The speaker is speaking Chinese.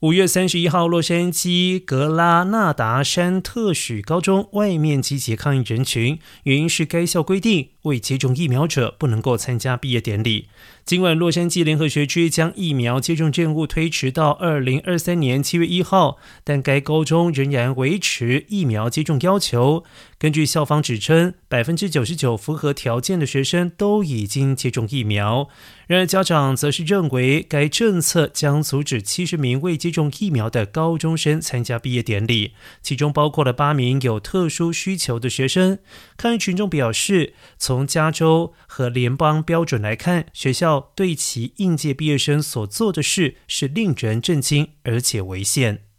五月三十一号，洛杉矶格拉纳达山特许高中外面集结抗议人群，原因是该校规定未接种疫苗者不能够参加毕业典礼。尽管洛杉矶联合学区将疫苗接种任务推迟到二零二三年七月一号，但该高中仍然维持疫苗接种要求。根据校方指称，百分之九十九符合条件的学生都已经接种疫苗。然而，家长则是认为该政策将阻止七十名未接种疫苗的高中生参加毕业典礼，其中包括了八名有特殊需求的学生。抗议群众表示，从加州和联邦标准来看，学校。对其应届毕业生所做的事是令人震惊而且违宪。